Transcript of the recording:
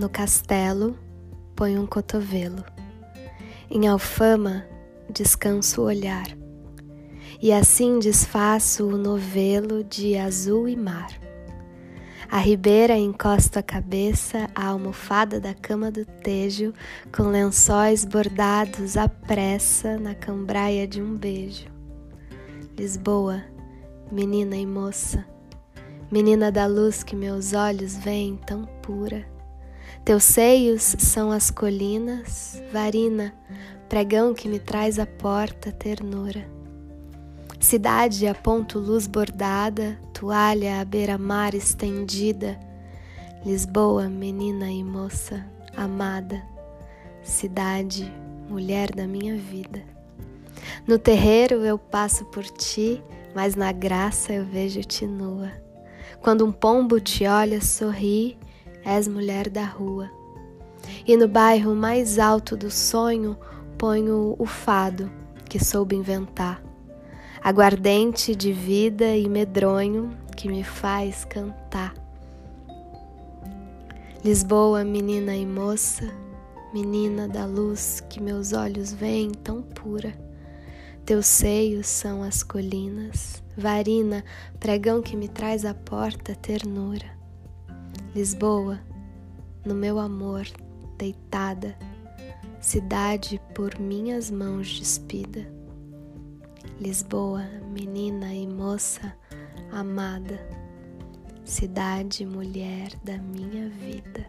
No castelo, ponho um cotovelo. Em Alfama, descanso o olhar. E assim desfaço o novelo de azul e mar. A ribeira encosta a cabeça à almofada da cama do tejo, com lençóis bordados à pressa na cambraia de um beijo. Lisboa, menina e moça, menina da luz que meus olhos veem tão pura. Teus seios são as colinas, varina, pregão que me traz à porta ternura. Cidade a ponto luz bordada, toalha à beira-mar estendida. Lisboa, menina e moça, amada. Cidade, mulher da minha vida. No terreiro eu passo por ti, mas na graça eu vejo-te nua. Quando um pombo te olha, sorri, és mulher da rua. E no bairro mais alto do sonho ponho o fado que soube inventar aguardente de vida e medronho que me faz cantar. Lisboa, menina e moça, menina da luz que meus olhos veem tão pura. Teus seios são as colinas, varina, pregão que me traz à porta ternura. Lisboa, no meu amor, deitada, cidade por minhas mãos despida Lisboa, menina e moça amada, cidade mulher da minha vida.